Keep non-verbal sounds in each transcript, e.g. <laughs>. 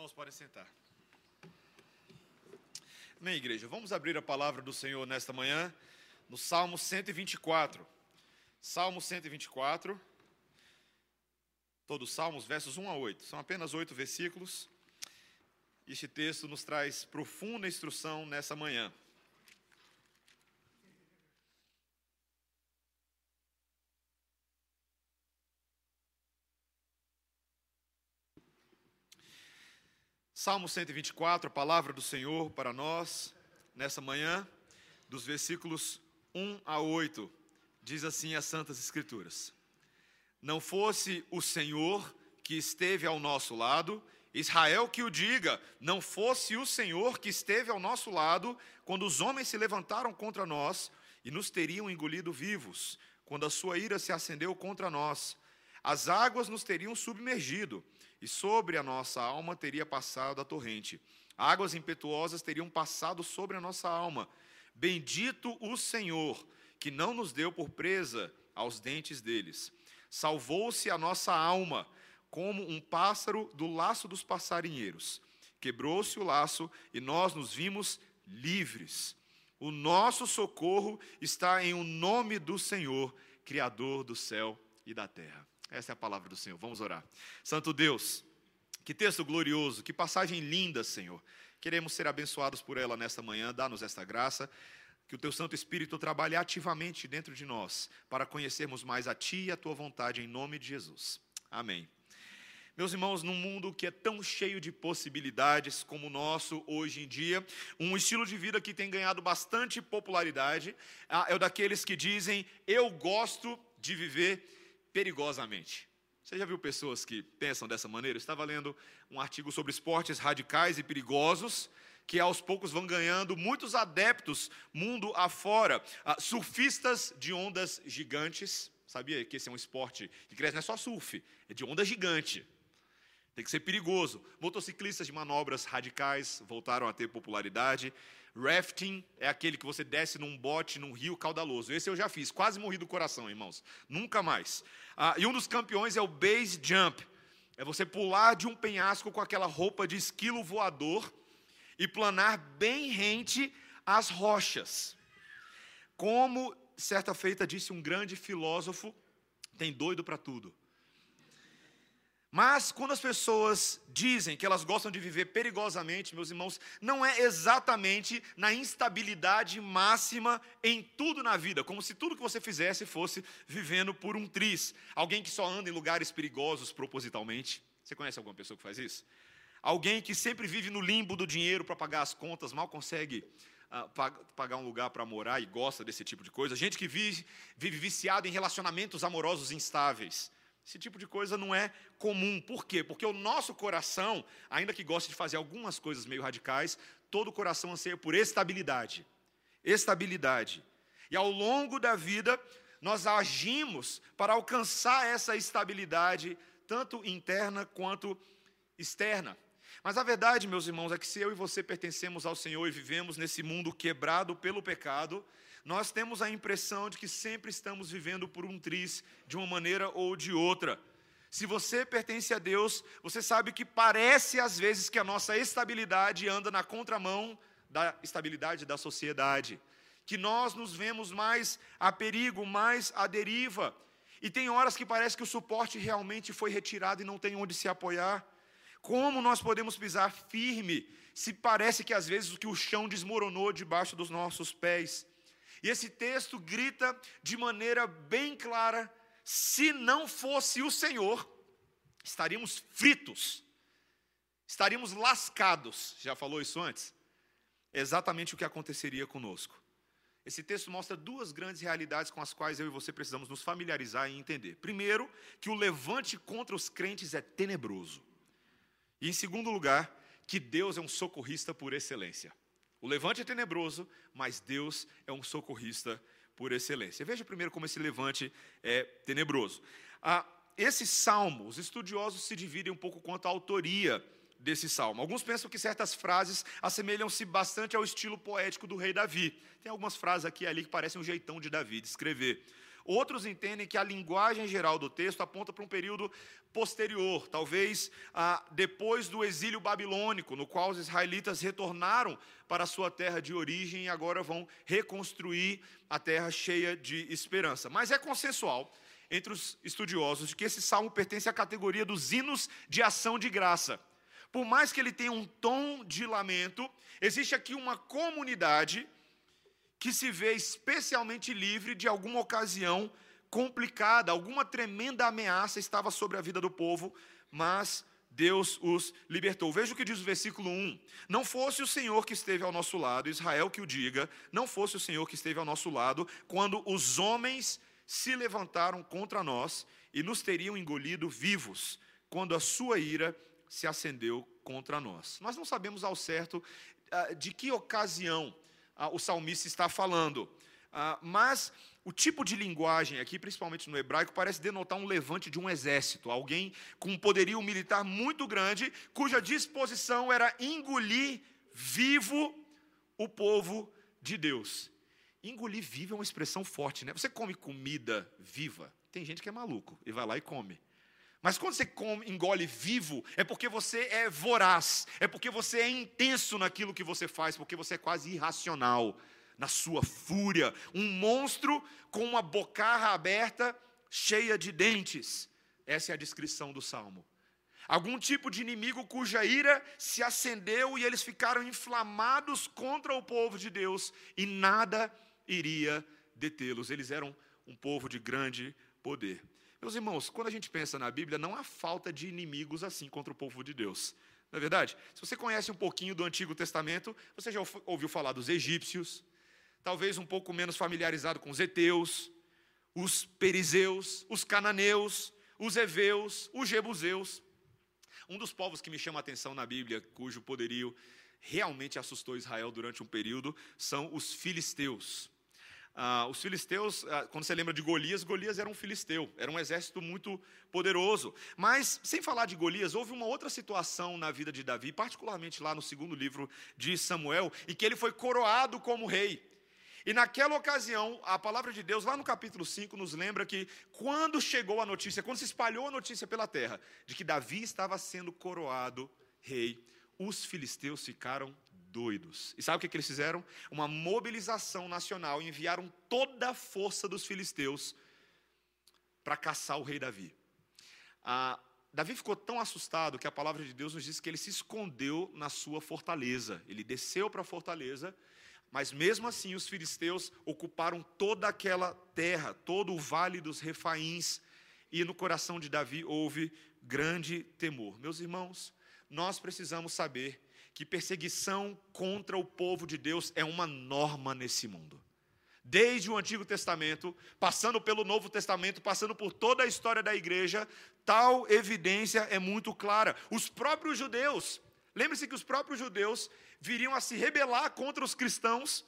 irmãos podem sentar. Amém, igreja. Vamos abrir a palavra do Senhor nesta manhã, no Salmo 124. Salmo 124. Todos os salmos, versos 1 a 8. São apenas oito versículos. Este texto nos traz profunda instrução nessa manhã. Salmo 124, a palavra do Senhor para nós nessa manhã, dos versículos 1 a 8, diz assim as Santas Escrituras: Não fosse o Senhor que esteve ao nosso lado, Israel que o diga, não fosse o Senhor que esteve ao nosso lado, quando os homens se levantaram contra nós e nos teriam engolido vivos, quando a sua ira se acendeu contra nós, as águas nos teriam submergido e sobre a nossa alma teria passado a torrente. Águas impetuosas teriam passado sobre a nossa alma. Bendito o Senhor, que não nos deu por presa aos dentes deles. Salvou-se a nossa alma, como um pássaro do laço dos passarinheiros. Quebrou-se o laço e nós nos vimos livres. O nosso socorro está em o nome do Senhor, Criador do céu e da terra. Essa é a palavra do Senhor. Vamos orar. Santo Deus, que texto glorioso, que passagem linda, Senhor. Queremos ser abençoados por ela nesta manhã. Dá-nos esta graça. Que o teu Santo Espírito trabalhe ativamente dentro de nós para conhecermos mais a Ti e a Tua vontade, em nome de Jesus. Amém. Meus irmãos, num mundo que é tão cheio de possibilidades como o nosso hoje em dia, um estilo de vida que tem ganhado bastante popularidade ah, é o daqueles que dizem: Eu gosto de viver perigosamente. Você já viu pessoas que pensam dessa maneira? Eu estava lendo um artigo sobre esportes radicais e perigosos, que aos poucos vão ganhando muitos adeptos mundo afora. Uh, surfistas de ondas gigantes. Sabia que esse é um esporte que cresce, não é só surf, é de onda gigante. Tem que ser perigoso. Motociclistas de manobras radicais voltaram a ter popularidade. Rafting é aquele que você desce num bote num rio caudaloso. Esse eu já fiz, quase morri do coração, irmãos. Nunca mais. Ah, e um dos campeões é o base jump. É você pular de um penhasco com aquela roupa de esquilo voador e planar bem rente às rochas. Como certa feita disse um grande filósofo, tem doido para tudo. Mas quando as pessoas dizem que elas gostam de viver perigosamente, meus irmãos, não é exatamente na instabilidade máxima em tudo na vida, como se tudo que você fizesse fosse vivendo por um triz. Alguém que só anda em lugares perigosos propositalmente. Você conhece alguma pessoa que faz isso? Alguém que sempre vive no limbo do dinheiro para pagar as contas, mal consegue uh, pagar um lugar para morar e gosta desse tipo de coisa. Gente que vive, vive viciado em relacionamentos amorosos instáveis esse tipo de coisa não é comum. Por quê? Porque o nosso coração, ainda que goste de fazer algumas coisas meio radicais, todo o coração anseia por estabilidade. Estabilidade. E ao longo da vida, nós agimos para alcançar essa estabilidade, tanto interna quanto externa. Mas a verdade, meus irmãos, é que se eu e você pertencemos ao Senhor e vivemos nesse mundo quebrado pelo pecado, nós temos a impressão de que sempre estamos vivendo por um triz, de uma maneira ou de outra. Se você pertence a Deus, você sabe que parece às vezes que a nossa estabilidade anda na contramão da estabilidade da sociedade, que nós nos vemos mais a perigo, mais à deriva. E tem horas que parece que o suporte realmente foi retirado e não tem onde se apoiar. Como nós podemos pisar firme se parece que às vezes que o chão desmoronou debaixo dos nossos pés? E esse texto grita de maneira bem clara: se não fosse o Senhor, estaríamos fritos, estaríamos lascados. Já falou isso antes? É exatamente o que aconteceria conosco. Esse texto mostra duas grandes realidades com as quais eu e você precisamos nos familiarizar e entender. Primeiro, que o levante contra os crentes é tenebroso. E em segundo lugar, que Deus é um socorrista por excelência. O levante é tenebroso, mas Deus é um socorrista por excelência. Veja primeiro como esse levante é tenebroso. Ah, esse salmo, os estudiosos se dividem um pouco quanto à autoria desse salmo. Alguns pensam que certas frases assemelham-se bastante ao estilo poético do rei Davi. Tem algumas frases aqui e ali que parecem um jeitão de Davi de escrever. Outros entendem que a linguagem geral do texto aponta para um período posterior, talvez ah, depois do exílio babilônico, no qual os israelitas retornaram para a sua terra de origem e agora vão reconstruir a terra cheia de esperança. Mas é consensual entre os estudiosos de que esse salmo pertence à categoria dos hinos de ação de graça. Por mais que ele tenha um tom de lamento, existe aqui uma comunidade que se vê especialmente livre de alguma ocasião complicada, alguma tremenda ameaça estava sobre a vida do povo, mas Deus os libertou. Veja o que diz o versículo 1: Não fosse o Senhor que esteve ao nosso lado, Israel que o diga, não fosse o Senhor que esteve ao nosso lado, quando os homens se levantaram contra nós e nos teriam engolido vivos, quando a sua ira se acendeu contra nós. Nós não sabemos ao certo ah, de que ocasião o salmista está falando, ah, mas o tipo de linguagem aqui, principalmente no hebraico, parece denotar um levante de um exército, alguém com um poderio militar muito grande, cuja disposição era engolir vivo o povo de Deus. Engolir vivo é uma expressão forte, né? Você come comida viva, tem gente que é maluco e vai lá e come. Mas quando você come, engole vivo, é porque você é voraz, é porque você é intenso naquilo que você faz, porque você é quase irracional na sua fúria. Um monstro com uma bocarra aberta, cheia de dentes. Essa é a descrição do salmo. Algum tipo de inimigo cuja ira se acendeu e eles ficaram inflamados contra o povo de Deus e nada iria detê-los. Eles eram um povo de grande poder. Meus irmãos, quando a gente pensa na Bíblia, não há falta de inimigos assim contra o povo de Deus. Não é verdade? Se você conhece um pouquinho do Antigo Testamento, você já ouviu falar dos egípcios, talvez um pouco menos familiarizado com os heteus, os perizeus, os cananeus, os heveus, os jebuseus. Um dos povos que me chama a atenção na Bíblia, cujo poderio realmente assustou Israel durante um período, são os filisteus. Ah, os filisteus, ah, quando você lembra de Golias, Golias era um filisteu, era um exército muito poderoso. Mas, sem falar de Golias, houve uma outra situação na vida de Davi, particularmente lá no segundo livro de Samuel, em que ele foi coroado como rei. E naquela ocasião, a palavra de Deus, lá no capítulo 5, nos lembra que quando chegou a notícia, quando se espalhou a notícia pela terra, de que Davi estava sendo coroado rei, os filisteus ficaram doidos. E sabe o que, que eles fizeram? Uma mobilização nacional, enviaram toda a força dos filisteus para caçar o rei Davi. Ah, Davi ficou tão assustado que a palavra de Deus nos diz que ele se escondeu na sua fortaleza. Ele desceu para a fortaleza, mas mesmo assim os filisteus ocuparam toda aquela terra, todo o vale dos refaíns, e no coração de Davi houve grande temor. Meus irmãos, nós precisamos saber que perseguição contra o povo de Deus é uma norma nesse mundo. Desde o Antigo Testamento, passando pelo Novo Testamento, passando por toda a história da igreja, tal evidência é muito clara. Os próprios judeus, lembre-se que os próprios judeus viriam a se rebelar contra os cristãos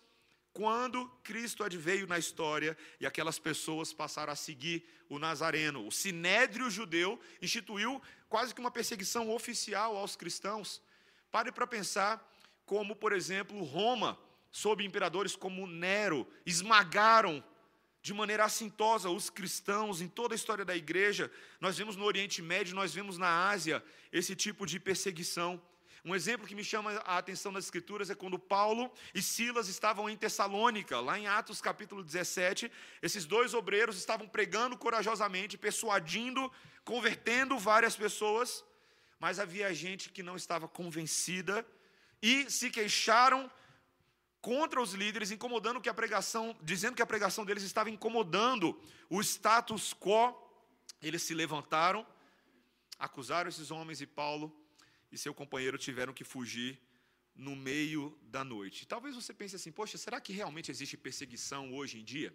quando Cristo adveio na história e aquelas pessoas passaram a seguir o Nazareno. O sinédrio judeu instituiu quase que uma perseguição oficial aos cristãos. Pare para pensar como, por exemplo, Roma, sob imperadores como Nero, esmagaram de maneira assintosa os cristãos em toda a história da igreja. Nós vemos no Oriente Médio, nós vemos na Ásia esse tipo de perseguição. Um exemplo que me chama a atenção nas Escrituras é quando Paulo e Silas estavam em Tessalônica, lá em Atos capítulo 17. Esses dois obreiros estavam pregando corajosamente, persuadindo, convertendo várias pessoas mas havia gente que não estava convencida e se queixaram contra os líderes, incomodando que a pregação, dizendo que a pregação deles estava incomodando o status quo. Eles se levantaram, acusaram esses homens e Paulo e seu companheiro tiveram que fugir no meio da noite. Talvez você pense assim: poxa, será que realmente existe perseguição hoje em dia?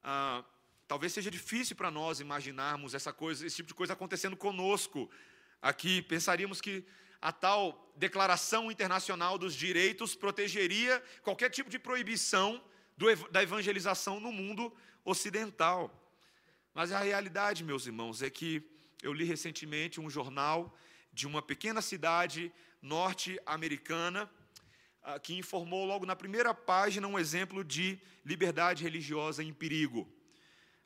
Ah, talvez seja difícil para nós imaginarmos essa coisa, esse tipo de coisa acontecendo conosco aqui, pensaríamos que a tal Declaração Internacional dos Direitos protegeria qualquer tipo de proibição do, da evangelização no mundo ocidental. Mas a realidade, meus irmãos, é que eu li recentemente um jornal de uma pequena cidade norte-americana ah, que informou logo na primeira página um exemplo de liberdade religiosa em perigo.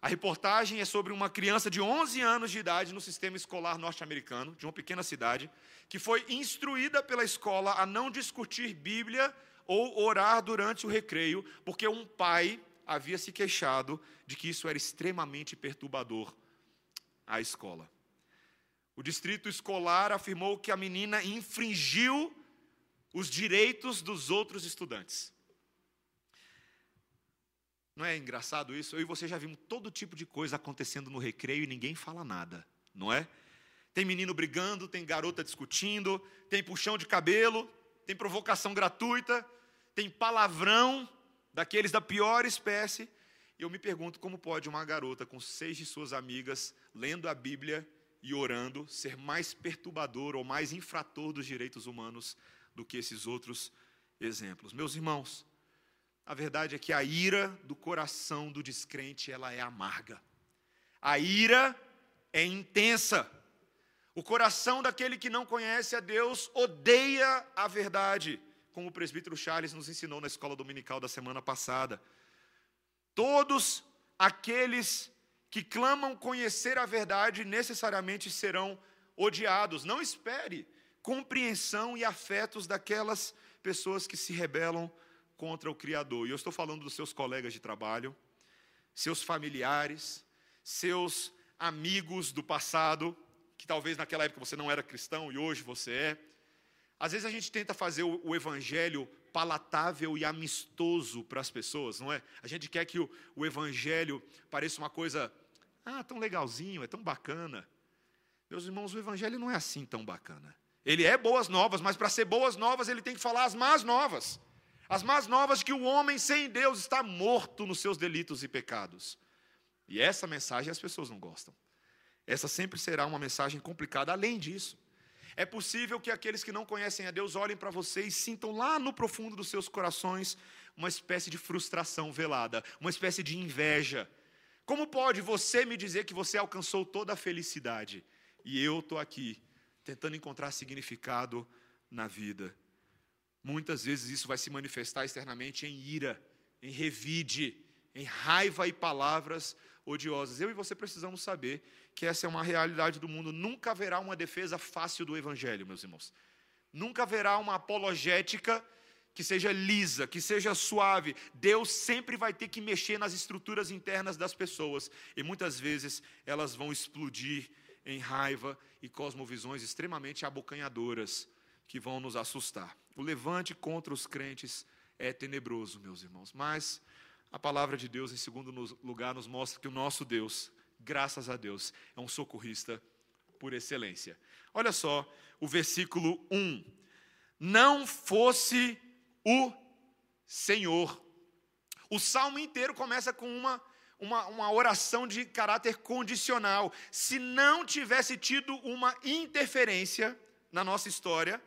A reportagem é sobre uma criança de 11 anos de idade no sistema escolar norte-americano, de uma pequena cidade, que foi instruída pela escola a não discutir Bíblia ou orar durante o recreio, porque um pai havia se queixado de que isso era extremamente perturbador à escola. O distrito escolar afirmou que a menina infringiu os direitos dos outros estudantes. Não é engraçado isso? Eu e você já vimos todo tipo de coisa acontecendo no recreio e ninguém fala nada, não é? Tem menino brigando, tem garota discutindo, tem puxão de cabelo, tem provocação gratuita, tem palavrão daqueles da pior espécie. E eu me pergunto como pode uma garota com seis de suas amigas lendo a Bíblia e orando ser mais perturbador ou mais infrator dos direitos humanos do que esses outros exemplos. Meus irmãos, a verdade é que a ira do coração do descrente, ela é amarga. A ira é intensa. O coração daquele que não conhece a Deus odeia a verdade, como o presbítero Charles nos ensinou na escola dominical da semana passada. Todos aqueles que clamam conhecer a verdade necessariamente serão odiados. Não espere compreensão e afetos daquelas pessoas que se rebelam contra o Criador. E eu estou falando dos seus colegas de trabalho, seus familiares, seus amigos do passado, que talvez naquela época você não era cristão e hoje você é. Às vezes a gente tenta fazer o, evangelho palatável e amistoso para as pessoas, não é? A gente quer que o, o evangelho pareça uma coisa ah, tão legalzinho, é tão bacana. Meus irmãos, o Evangelho não é assim tão bacana. Ele é boas novas, mas para ser boas novas, ele tem que falar as más novas. As más novas de que o homem sem Deus está morto nos seus delitos e pecados. E essa mensagem as pessoas não gostam. Essa sempre será uma mensagem complicada. Além disso, é possível que aqueles que não conhecem a Deus olhem para você e sintam lá no profundo dos seus corações uma espécie de frustração velada, uma espécie de inveja como pode você me dizer que você alcançou toda a felicidade e eu estou aqui tentando encontrar significado na vida? Muitas vezes isso vai se manifestar externamente em ira, em revide, em raiva e palavras odiosas. Eu e você precisamos saber que essa é uma realidade do mundo. Nunca haverá uma defesa fácil do Evangelho, meus irmãos. Nunca haverá uma apologética que seja lisa, que seja suave. Deus sempre vai ter que mexer nas estruturas internas das pessoas e muitas vezes elas vão explodir em raiva e cosmovisões extremamente abocanhadoras que vão nos assustar. O levante contra os crentes é tenebroso, meus irmãos, mas a palavra de Deus, em segundo lugar, nos mostra que o nosso Deus, graças a Deus, é um socorrista por excelência. Olha só o versículo 1. Não fosse o Senhor. O salmo inteiro começa com uma, uma, uma oração de caráter condicional. Se não tivesse tido uma interferência na nossa história,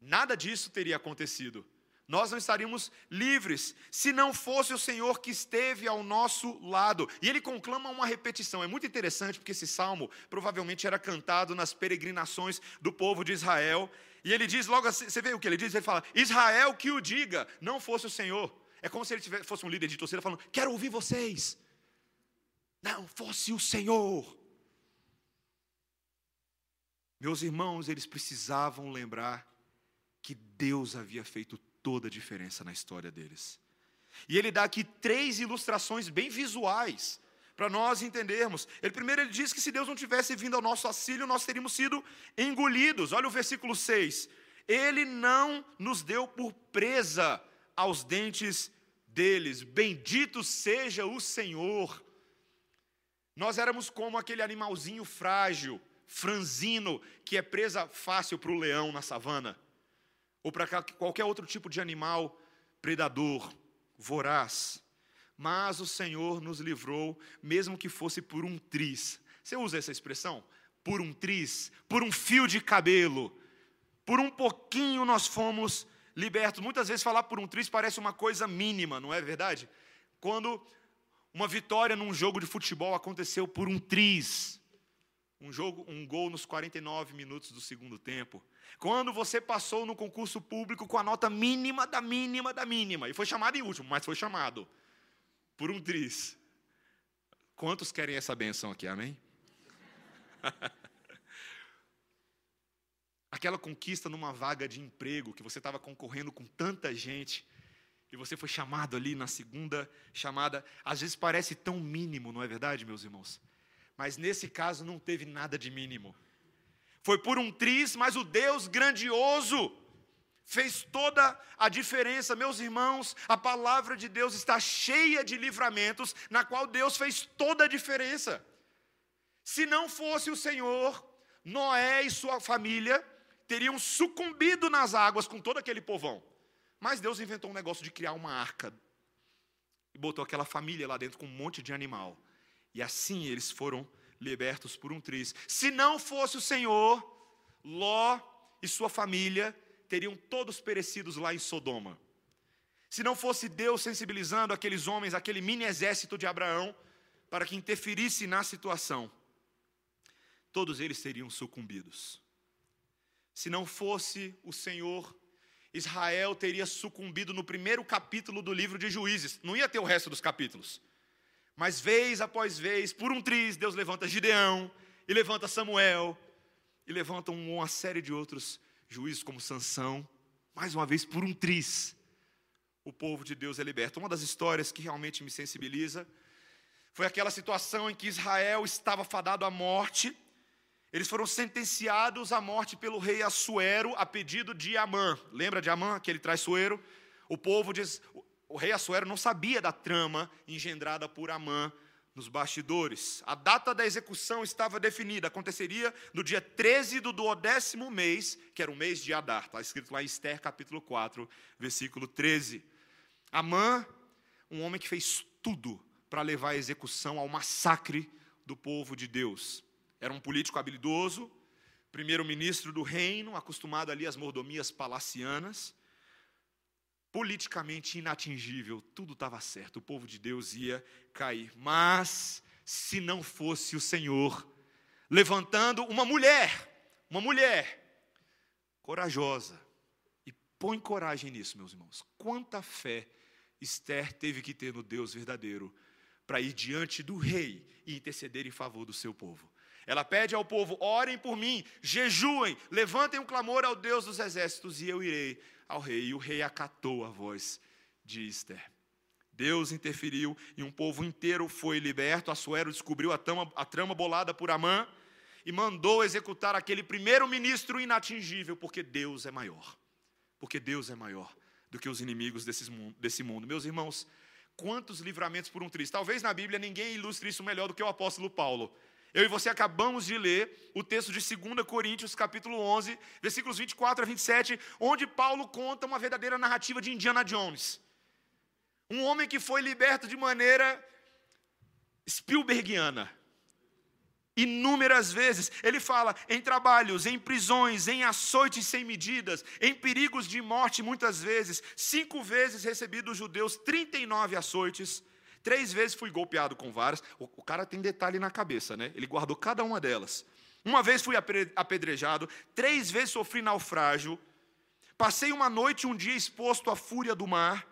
nada disso teria acontecido. Nós não estaríamos livres se não fosse o Senhor que esteve ao nosso lado. E ele conclama uma repetição. É muito interessante porque esse salmo provavelmente era cantado nas peregrinações do povo de Israel. E ele diz logo assim, você vê o que ele diz? Ele fala: Israel que o diga, não fosse o Senhor. É como se ele tivesse, fosse um líder de torcida falando: Quero ouvir vocês. Não fosse o Senhor. Meus irmãos, eles precisavam lembrar Deus havia feito toda a diferença na história deles. E ele dá aqui três ilustrações bem visuais para nós entendermos. Ele primeiro ele diz que se Deus não tivesse vindo ao nosso auxílio, nós teríamos sido engolidos. Olha o versículo 6. Ele não nos deu por presa aos dentes deles. Bendito seja o Senhor. Nós éramos como aquele animalzinho frágil, franzino, que é presa fácil para o leão na savana, ou para qualquer outro tipo de animal predador, voraz mas o Senhor nos livrou, mesmo que fosse por um triz. Você usa essa expressão? Por um triz, por um fio de cabelo, por um pouquinho nós fomos libertos. Muitas vezes falar por um triz parece uma coisa mínima, não é verdade? Quando uma vitória num jogo de futebol aconteceu por um triz, um jogo, um gol nos 49 minutos do segundo tempo. Quando você passou no concurso público com a nota mínima da mínima da mínima e foi chamado em último, mas foi chamado por um triz. Quantos querem essa benção aqui, amém? <laughs> Aquela conquista numa vaga de emprego que você estava concorrendo com tanta gente e você foi chamado ali na segunda chamada, às vezes parece tão mínimo, não é verdade, meus irmãos? Mas nesse caso não teve nada de mínimo. Foi por um triz, mas o Deus grandioso fez toda a diferença, meus irmãos. A palavra de Deus está cheia de livramentos, na qual Deus fez toda a diferença. Se não fosse o Senhor, Noé e sua família teriam sucumbido nas águas com todo aquele povão. Mas Deus inventou um negócio de criar uma arca e botou aquela família lá dentro com um monte de animal. E assim eles foram libertos por um triz. Se não fosse o Senhor, Ló e sua família teriam todos perecidos lá em Sodoma. Se não fosse Deus sensibilizando aqueles homens, aquele mini exército de Abraão, para que interferisse na situação, todos eles teriam sucumbidos. Se não fosse o Senhor Israel teria sucumbido no primeiro capítulo do livro de Juízes. Não ia ter o resto dos capítulos. Mas vez após vez, por um triz, Deus levanta Gideão, e levanta Samuel, e levanta uma série de outros juízes como Sansão. Mais uma vez, por um triz, o povo de Deus é liberto. Uma das histórias que realmente me sensibiliza foi aquela situação em que Israel estava fadado à morte, eles foram sentenciados à morte pelo rei Assuero a pedido de Amã. Lembra de Amã, aquele traiçoeiro? O povo diz, o rei Assuero não sabia da trama engendrada por Amã nos bastidores. A data da execução estava definida, aconteceria no dia 13 do duodécimo mês, que era o mês de Adar. Está escrito lá em Esther, capítulo 4, versículo 13. Amã, um homem que fez tudo para levar à execução ao massacre do povo de Deus. Era um político habilidoso, primeiro-ministro do reino, acostumado ali às mordomias palacianas, politicamente inatingível, tudo estava certo, o povo de Deus ia cair. Mas, se não fosse o Senhor levantando uma mulher, uma mulher corajosa, e põe coragem nisso, meus irmãos. Quanta fé Esther teve que ter no Deus verdadeiro para ir diante do rei e interceder em favor do seu povo. Ela pede ao povo: orem por mim, jejuem, levantem um clamor ao Deus dos exércitos, e eu irei ao rei. E o rei acatou a voz de Esther. Deus interferiu e um povo inteiro foi liberto. Assuero descobriu a trama, a trama bolada por Amã e mandou executar aquele primeiro ministro inatingível, porque Deus é maior. Porque Deus é maior do que os inimigos desse mundo. Meus irmãos, quantos livramentos por um triz. Talvez na Bíblia ninguém ilustre isso melhor do que o apóstolo Paulo. Eu e você acabamos de ler o texto de 2 Coríntios, capítulo 11, versículos 24 a 27, onde Paulo conta uma verdadeira narrativa de Indiana Jones. Um homem que foi liberto de maneira Spielbergiana. Inúmeras vezes, ele fala em trabalhos, em prisões, em açoites sem medidas, em perigos de morte, muitas vezes. Cinco vezes recebi dos judeus 39 açoites Três vezes fui golpeado com varas. O, o cara tem detalhe na cabeça, né? Ele guardou cada uma delas. Uma vez fui apedrejado, três vezes sofri naufrágio, passei uma noite e um dia exposto à fúria do mar,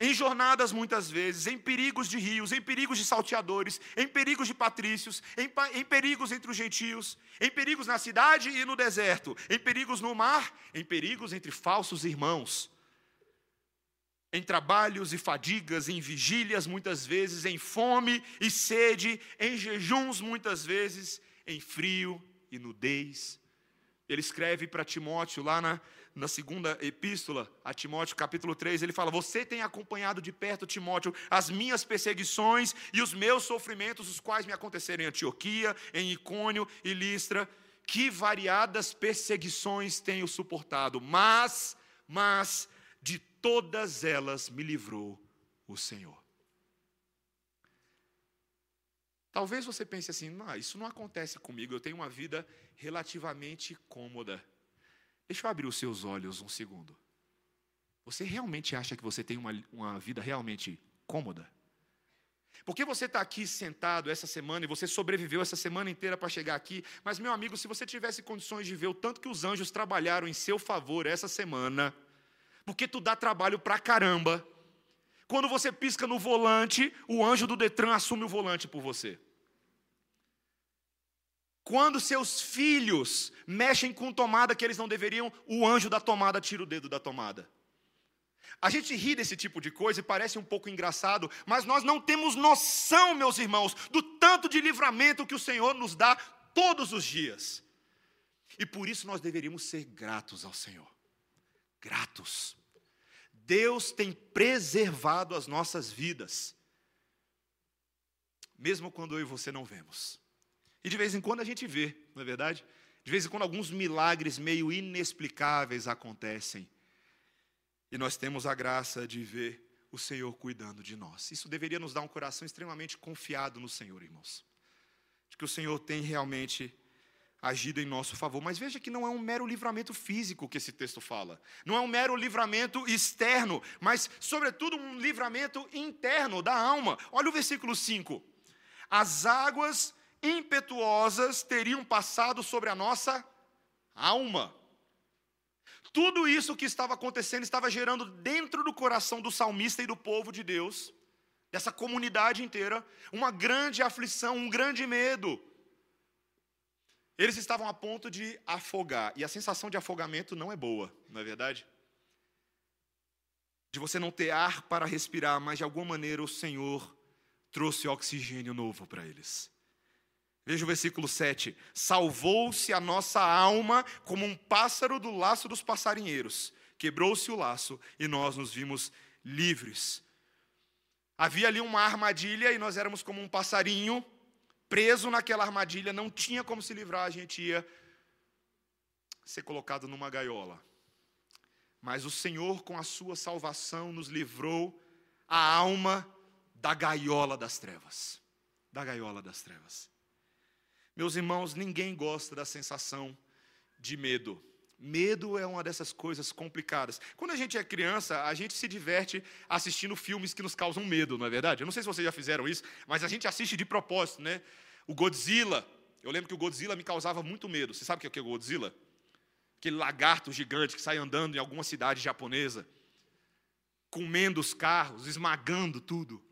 em jornadas muitas vezes, em perigos de rios, em perigos de salteadores, em perigos de patrícios, em, em perigos entre os gentios, em perigos na cidade e no deserto, em perigos no mar, em perigos entre falsos irmãos em trabalhos e fadigas, em vigílias muitas vezes, em fome e sede, em jejuns muitas vezes, em frio e nudez. Ele escreve para Timóteo lá na, na segunda epístola a Timóteo, capítulo 3, ele fala: Você tem acompanhado de perto, Timóteo, as minhas perseguições e os meus sofrimentos, os quais me aconteceram em Antioquia, em Icônio e Listra. Que variadas perseguições tenho suportado, mas, mas, de todas elas me livrou o Senhor. Talvez você pense assim: não, isso não acontece comigo, eu tenho uma vida relativamente cômoda. Deixa eu abrir os seus olhos um segundo. Você realmente acha que você tem uma, uma vida realmente cômoda? Porque você está aqui sentado essa semana e você sobreviveu essa semana inteira para chegar aqui, mas, meu amigo, se você tivesse condições de ver o tanto que os anjos trabalharam em seu favor essa semana, porque tu dá trabalho pra caramba. Quando você pisca no volante, o anjo do Detran assume o volante por você. Quando seus filhos mexem com tomada que eles não deveriam, o anjo da tomada tira o dedo da tomada. A gente ri desse tipo de coisa e parece um pouco engraçado, mas nós não temos noção, meus irmãos, do tanto de livramento que o Senhor nos dá todos os dias. E por isso nós deveríamos ser gratos ao Senhor. Gratos. Deus tem preservado as nossas vidas, mesmo quando eu e você não vemos. E de vez em quando a gente vê, não é verdade? De vez em quando alguns milagres meio inexplicáveis acontecem. E nós temos a graça de ver o Senhor cuidando de nós. Isso deveria nos dar um coração extremamente confiado no Senhor, irmãos. De que o Senhor tem realmente agido em nosso favor. Mas veja que não é um mero livramento físico que esse texto fala. Não é um mero livramento externo, mas, sobretudo, um livramento interno da alma. Olha o versículo 5. As águas impetuosas teriam passado sobre a nossa alma. Tudo isso que estava acontecendo estava gerando dentro do coração do salmista e do povo de Deus, dessa comunidade inteira, uma grande aflição, um grande medo. Eles estavam a ponto de afogar, e a sensação de afogamento não é boa, não é verdade? De você não ter ar para respirar, mas de alguma maneira o Senhor trouxe oxigênio novo para eles. Veja o versículo 7. Salvou-se a nossa alma como um pássaro do laço dos passarinheiros. Quebrou-se o laço e nós nos vimos livres. Havia ali uma armadilha e nós éramos como um passarinho preso naquela armadilha, não tinha como se livrar, a gente ia ser colocado numa gaiola. Mas o Senhor, com a sua salvação, nos livrou a alma da gaiola das trevas. Da gaiola das trevas. Meus irmãos, ninguém gosta da sensação de medo. Medo é uma dessas coisas complicadas. Quando a gente é criança, a gente se diverte assistindo filmes que nos causam medo, não é verdade? Eu não sei se vocês já fizeram isso, mas a gente assiste de propósito, né? O Godzilla. Eu lembro que o Godzilla me causava muito medo. Você sabe o que é o Godzilla? Aquele lagarto gigante que sai andando em alguma cidade japonesa, comendo os carros, esmagando tudo.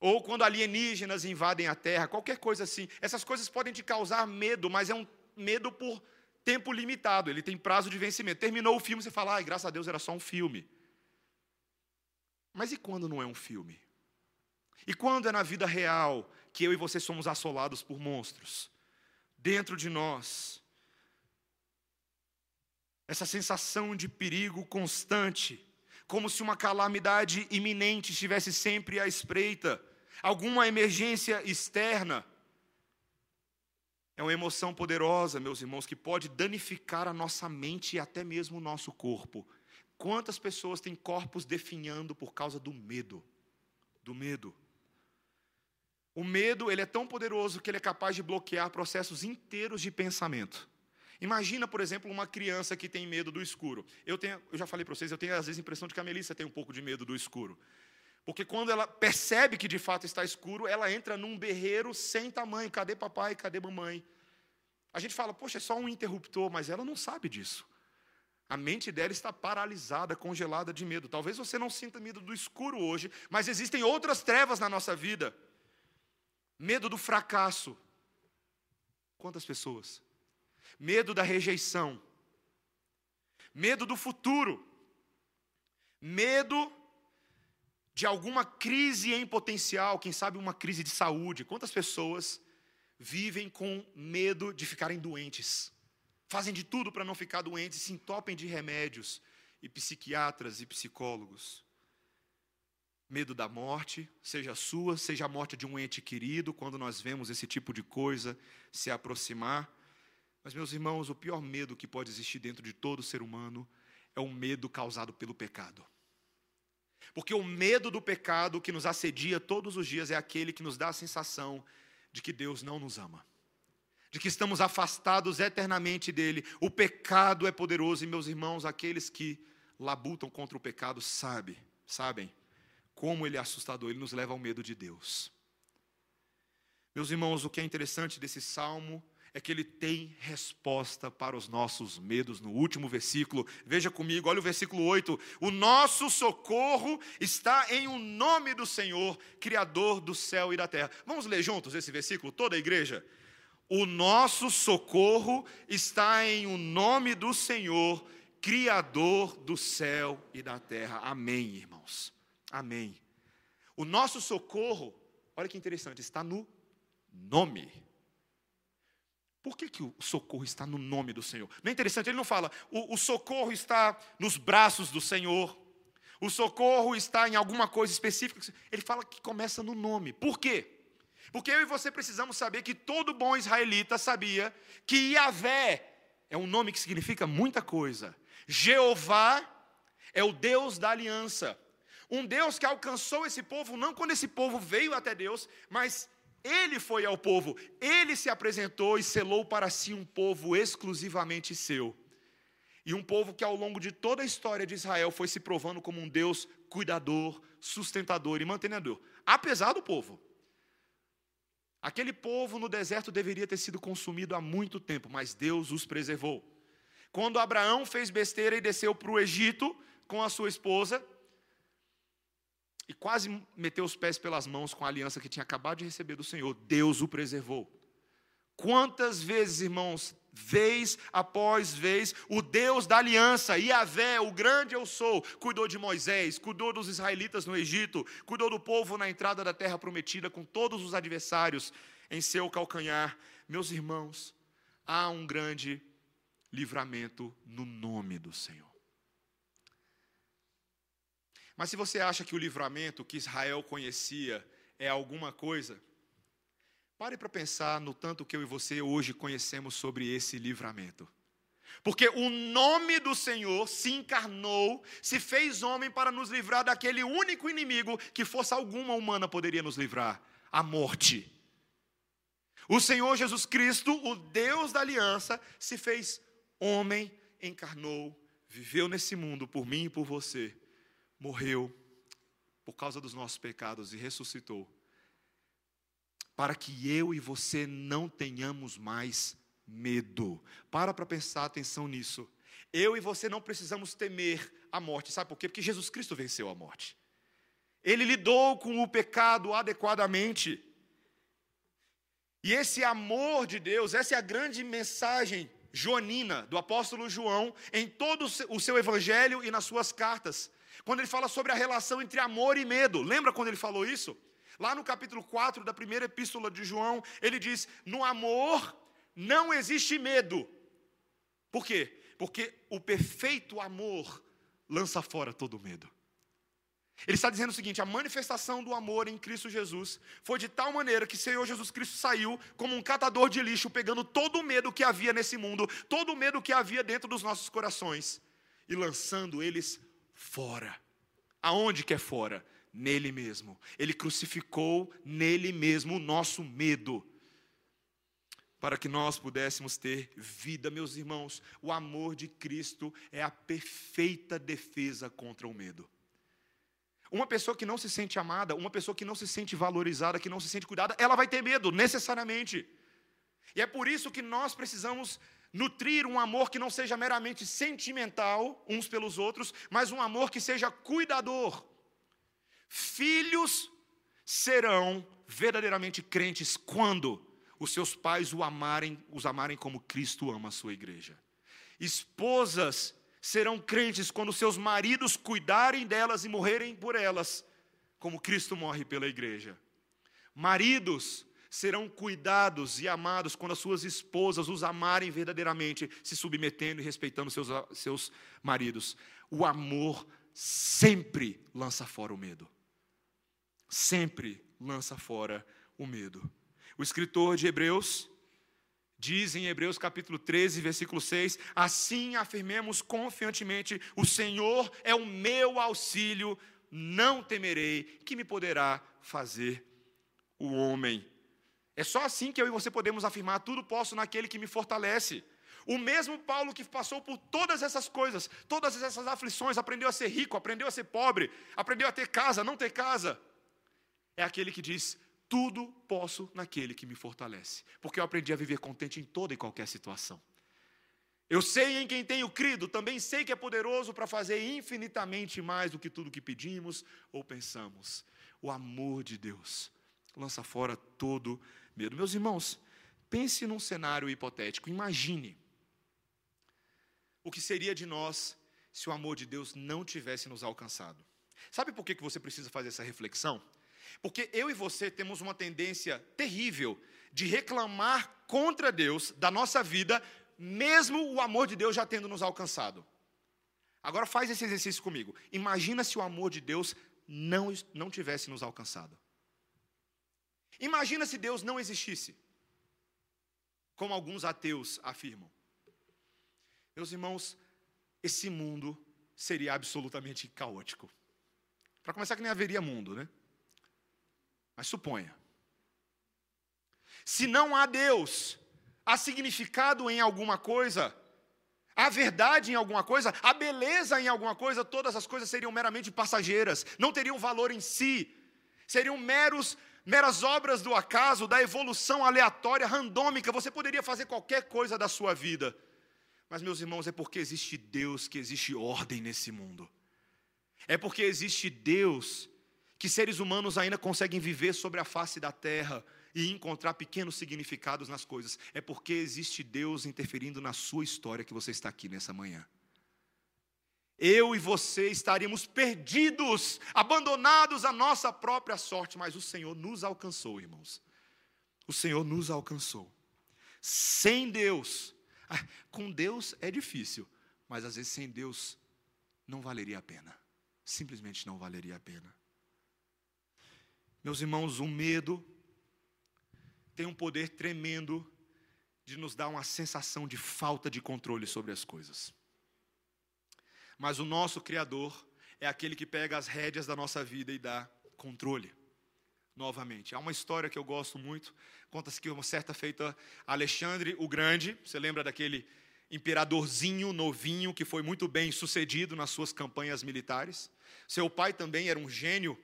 Ou quando alienígenas invadem a Terra, qualquer coisa assim. Essas coisas podem te causar medo, mas é um medo por tempo limitado, ele tem prazo de vencimento. Terminou o filme, você fala, ai, graças a Deus era só um filme. Mas e quando não é um filme? E quando é na vida real que eu e você somos assolados por monstros? Dentro de nós. Essa sensação de perigo constante como se uma calamidade iminente estivesse sempre à espreita, alguma emergência externa. É uma emoção poderosa, meus irmãos, que pode danificar a nossa mente e até mesmo o nosso corpo. Quantas pessoas têm corpos definhando por causa do medo? Do medo. O medo, ele é tão poderoso que ele é capaz de bloquear processos inteiros de pensamento. Imagina, por exemplo, uma criança que tem medo do escuro. Eu, tenho, eu já falei para vocês, eu tenho às vezes a impressão de que a Melissa tem um pouco de medo do escuro. Porque quando ela percebe que de fato está escuro, ela entra num berreiro sem tamanho. Cadê papai? Cadê mamãe? A gente fala, poxa, é só um interruptor, mas ela não sabe disso. A mente dela está paralisada, congelada de medo. Talvez você não sinta medo do escuro hoje, mas existem outras trevas na nossa vida. Medo do fracasso. Quantas pessoas? medo da rejeição, medo do futuro, medo de alguma crise em potencial, quem sabe uma crise de saúde. Quantas pessoas vivem com medo de ficarem doentes? Fazem de tudo para não ficar doentes, se entopem de remédios, e psiquiatras e psicólogos. Medo da morte, seja sua, seja a morte de um ente querido, quando nós vemos esse tipo de coisa se aproximar. Mas, meus irmãos, o pior medo que pode existir dentro de todo ser humano é o medo causado pelo pecado. Porque o medo do pecado que nos assedia todos os dias é aquele que nos dá a sensação de que Deus não nos ama, de que estamos afastados eternamente dele. O pecado é poderoso e, meus irmãos, aqueles que labutam contra o pecado sabem, sabem como ele é assustador, ele nos leva ao medo de Deus. Meus irmãos, o que é interessante desse salmo é que ele tem resposta para os nossos medos no último versículo. Veja comigo, olha o versículo 8. O nosso socorro está em o um nome do Senhor, Criador do céu e da terra. Vamos ler juntos esse versículo, toda a igreja? O nosso socorro está em o um nome do Senhor, Criador do céu e da terra. Amém, irmãos. Amém. O nosso socorro, olha que interessante, está no nome. Por que, que o socorro está no nome do Senhor? Não é interessante? Ele não fala, o, o socorro está nos braços do Senhor, o socorro está em alguma coisa específica. Ele fala que começa no nome. Por quê? Porque eu e você precisamos saber que todo bom israelita sabia que Yahvé é um nome que significa muita coisa. Jeová é o Deus da aliança. Um Deus que alcançou esse povo não quando esse povo veio até Deus, mas ele foi ao povo, ele se apresentou e selou para si um povo exclusivamente seu. E um povo que ao longo de toda a história de Israel foi se provando como um Deus cuidador, sustentador e mantenedor, apesar do povo. Aquele povo no deserto deveria ter sido consumido há muito tempo, mas Deus os preservou. Quando Abraão fez besteira e desceu para o Egito com a sua esposa, e quase meteu os pés pelas mãos com a aliança que tinha acabado de receber do Senhor. Deus o preservou. Quantas vezes, irmãos, vez após vez, o Deus da aliança, Yahvé, o grande eu sou, cuidou de Moisés, cuidou dos israelitas no Egito, cuidou do povo na entrada da terra prometida, com todos os adversários em seu calcanhar. Meus irmãos, há um grande livramento no nome do Senhor. Mas se você acha que o livramento que Israel conhecia é alguma coisa, pare para pensar no tanto que eu e você hoje conhecemos sobre esse livramento. Porque o nome do Senhor se encarnou, se fez homem para nos livrar daquele único inimigo que força alguma humana poderia nos livrar a morte. O Senhor Jesus Cristo, o Deus da aliança, se fez homem, encarnou, viveu nesse mundo por mim e por você morreu por causa dos nossos pecados e ressuscitou, para que eu e você não tenhamos mais medo. Para para prestar atenção nisso. Eu e você não precisamos temer a morte. Sabe por quê? Porque Jesus Cristo venceu a morte. Ele lidou com o pecado adequadamente. E esse amor de Deus, essa é a grande mensagem joanina do apóstolo João em todo o seu evangelho e nas suas cartas quando ele fala sobre a relação entre amor e medo. Lembra quando ele falou isso? Lá no capítulo 4 da primeira epístola de João, ele diz: No amor não existe medo. Por quê? Porque o perfeito amor lança fora todo medo. Ele está dizendo o seguinte: a manifestação do amor em Cristo Jesus foi de tal maneira que o Senhor Jesus Cristo saiu como um catador de lixo, pegando todo o medo que havia nesse mundo, todo o medo que havia dentro dos nossos corações e lançando eles fora. Aonde que é fora? Nele mesmo. Ele crucificou nele mesmo o nosso medo. Para que nós pudéssemos ter vida, meus irmãos, o amor de Cristo é a perfeita defesa contra o medo. Uma pessoa que não se sente amada, uma pessoa que não se sente valorizada, que não se sente cuidada, ela vai ter medo, necessariamente. E é por isso que nós precisamos nutrir um amor que não seja meramente sentimental uns pelos outros, mas um amor que seja cuidador. Filhos serão verdadeiramente crentes quando os seus pais o amarem, os amarem como Cristo ama a sua igreja. Esposas serão crentes quando seus maridos cuidarem delas e morrerem por elas, como Cristo morre pela igreja. Maridos serão cuidados e amados quando as suas esposas os amarem verdadeiramente, se submetendo e respeitando seus, seus maridos. O amor sempre lança fora o medo. Sempre lança fora o medo. O escritor de Hebreus diz em Hebreus capítulo 13, versículo 6: Assim afirmemos confiantemente: O Senhor é o meu auxílio, não temerei, que me poderá fazer o homem. É só assim que eu e você podemos afirmar: tudo posso naquele que me fortalece. O mesmo Paulo que passou por todas essas coisas, todas essas aflições, aprendeu a ser rico, aprendeu a ser pobre, aprendeu a ter casa, não ter casa, é aquele que diz: tudo posso naquele que me fortalece, porque eu aprendi a viver contente em toda e qualquer situação. Eu sei em quem tenho crido, também sei que é poderoso para fazer infinitamente mais do que tudo que pedimos ou pensamos. O amor de Deus lança fora todo medo. Meus irmãos, pense num cenário hipotético. Imagine o que seria de nós se o amor de Deus não tivesse nos alcançado. Sabe por que você precisa fazer essa reflexão? Porque eu e você temos uma tendência terrível de reclamar contra Deus da nossa vida mesmo o amor de Deus já tendo nos alcançado. Agora faz esse exercício comigo. Imagina se o amor de Deus não, não tivesse nos alcançado. Imagina se Deus não existisse, como alguns ateus afirmam. Meus irmãos, esse mundo seria absolutamente caótico. Para começar, que nem haveria mundo, né? Mas suponha. Se não há Deus, há significado em alguma coisa, há verdade em alguma coisa, há beleza em alguma coisa, todas as coisas seriam meramente passageiras, não teriam valor em si, seriam meros meras obras do acaso, da evolução aleatória, randômica, você poderia fazer qualquer coisa da sua vida. Mas, meus irmãos, é porque existe Deus que existe ordem nesse mundo. É porque existe Deus que seres humanos ainda conseguem viver sobre a face da terra, e encontrar pequenos significados nas coisas. É porque existe Deus interferindo na sua história que você está aqui nessa manhã. Eu e você estaríamos perdidos, abandonados à nossa própria sorte, mas o Senhor nos alcançou, irmãos. O Senhor nos alcançou. Sem Deus, ah, com Deus é difícil, mas às vezes sem Deus não valeria a pena. Simplesmente não valeria a pena. Meus irmãos, o medo tem um poder tremendo de nos dar uma sensação de falta de controle sobre as coisas. Mas o nosso Criador é aquele que pega as rédeas da nossa vida e dá controle. Novamente. Há uma história que eu gosto muito. Conta-se que uma certa feita Alexandre o Grande, você lembra daquele imperadorzinho novinho que foi muito bem sucedido nas suas campanhas militares? Seu pai também era um gênio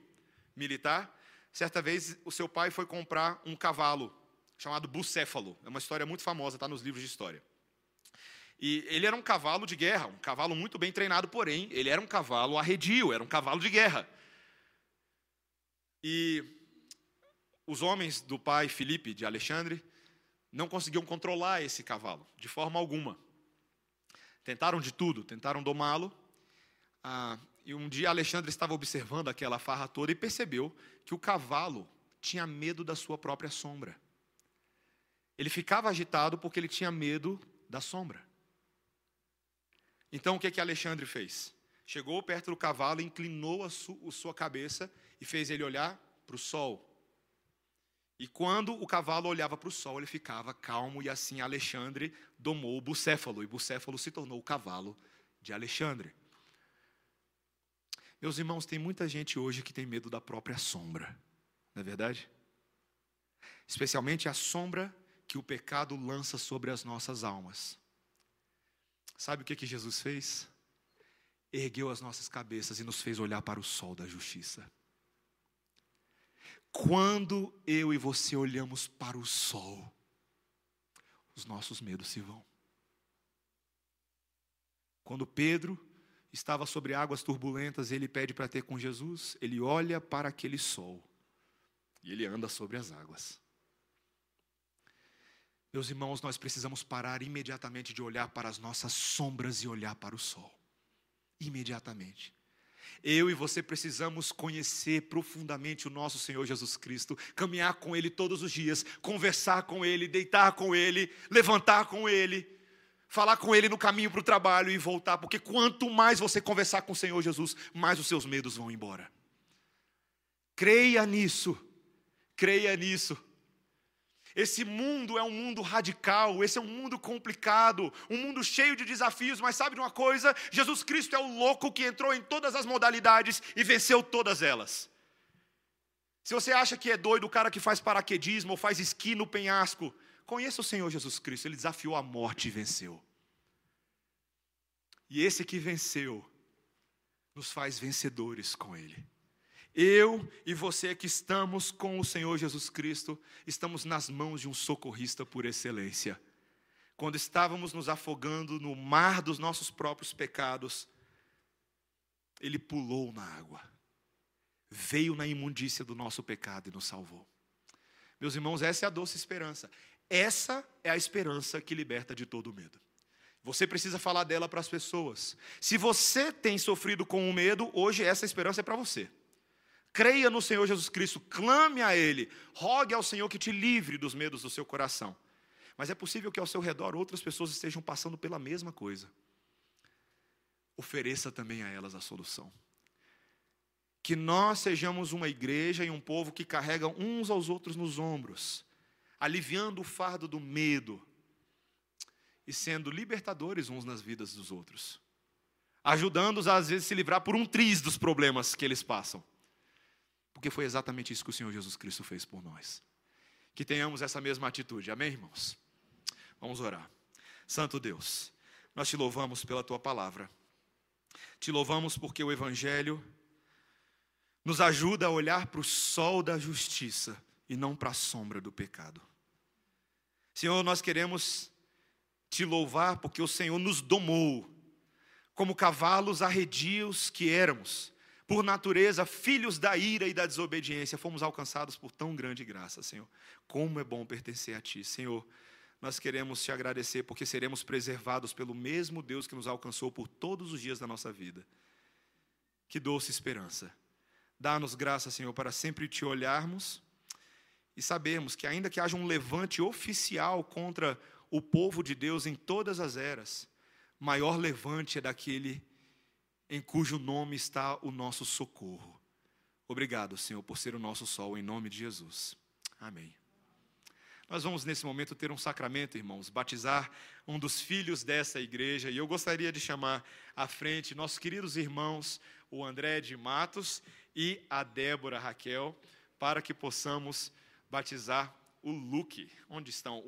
militar. Certa vez o seu pai foi comprar um cavalo chamado Bucéfalo. É uma história muito famosa, está nos livros de história. E ele era um cavalo de guerra, um cavalo muito bem treinado, porém, ele era um cavalo arredio, era um cavalo de guerra. E os homens do pai Filipe de Alexandre não conseguiam controlar esse cavalo, de forma alguma. Tentaram de tudo, tentaram domá-lo. Ah, e um dia Alexandre estava observando aquela farra toda e percebeu que o cavalo tinha medo da sua própria sombra. Ele ficava agitado porque ele tinha medo da sombra. Então o que que Alexandre fez? Chegou perto do cavalo, inclinou a, su a sua cabeça e fez ele olhar para o sol. E quando o cavalo olhava para o sol, ele ficava calmo, e assim Alexandre domou o bucéfalo, e bucéfalo se tornou o cavalo de Alexandre. Meus irmãos, tem muita gente hoje que tem medo da própria sombra, não é verdade? Especialmente a sombra que o pecado lança sobre as nossas almas. Sabe o que, que Jesus fez? Ergueu as nossas cabeças e nos fez olhar para o sol da justiça. Quando eu e você olhamos para o sol, os nossos medos se vão. Quando Pedro estava sobre águas turbulentas, ele pede para ter com Jesus, ele olha para aquele sol e ele anda sobre as águas. Meus irmãos, nós precisamos parar imediatamente de olhar para as nossas sombras e olhar para o sol. Imediatamente. Eu e você precisamos conhecer profundamente o nosso Senhor Jesus Cristo, caminhar com Ele todos os dias, conversar com Ele, deitar com Ele, levantar com Ele, falar com Ele no caminho para o trabalho e voltar, porque quanto mais você conversar com o Senhor Jesus, mais os seus medos vão embora. Creia nisso, creia nisso. Esse mundo é um mundo radical, esse é um mundo complicado, um mundo cheio de desafios, mas sabe de uma coisa? Jesus Cristo é o louco que entrou em todas as modalidades e venceu todas elas. Se você acha que é doido o cara que faz paraquedismo ou faz esqui no penhasco, conheça o Senhor Jesus Cristo, ele desafiou a morte e venceu. E esse que venceu nos faz vencedores com ele. Eu e você que estamos com o Senhor Jesus Cristo, estamos nas mãos de um socorrista por excelência. Quando estávamos nos afogando no mar dos nossos próprios pecados, Ele pulou na água, veio na imundícia do nosso pecado e nos salvou. Meus irmãos, essa é a doce esperança. Essa é a esperança que liberta de todo medo. Você precisa falar dela para as pessoas. Se você tem sofrido com o medo, hoje essa esperança é para você. Creia no Senhor Jesus Cristo, clame a Ele, rogue ao Senhor que te livre dos medos do seu coração. Mas é possível que ao seu redor outras pessoas estejam passando pela mesma coisa. Ofereça também a elas a solução. Que nós sejamos uma igreja e um povo que carregam uns aos outros nos ombros, aliviando o fardo do medo e sendo libertadores uns nas vidas dos outros, ajudando-os a, às vezes, se livrar por um triz dos problemas que eles passam. Porque foi exatamente isso que o Senhor Jesus Cristo fez por nós. Que tenhamos essa mesma atitude, amém, irmãos? Vamos orar. Santo Deus, nós te louvamos pela tua palavra. Te louvamos porque o Evangelho nos ajuda a olhar para o sol da justiça e não para a sombra do pecado. Senhor, nós queremos te louvar porque o Senhor nos domou, como cavalos arredios que éramos por natureza, filhos da ira e da desobediência, fomos alcançados por tão grande graça, Senhor. Como é bom pertencer a Ti, Senhor. Nós queremos te agradecer porque seremos preservados pelo mesmo Deus que nos alcançou por todos os dias da nossa vida. Que doce esperança. Dá-nos graça, Senhor, para sempre te olharmos e sabermos que, ainda que haja um levante oficial contra o povo de Deus em todas as eras, maior levante é daquele em cujo nome está o nosso socorro. Obrigado, Senhor, por ser o nosso sol, em nome de Jesus. Amém. Nós vamos nesse momento ter um sacramento, irmãos, batizar um dos filhos dessa igreja, e eu gostaria de chamar à frente nossos queridos irmãos, o André de Matos e a Débora Raquel, para que possamos batizar o Luke. Onde estão?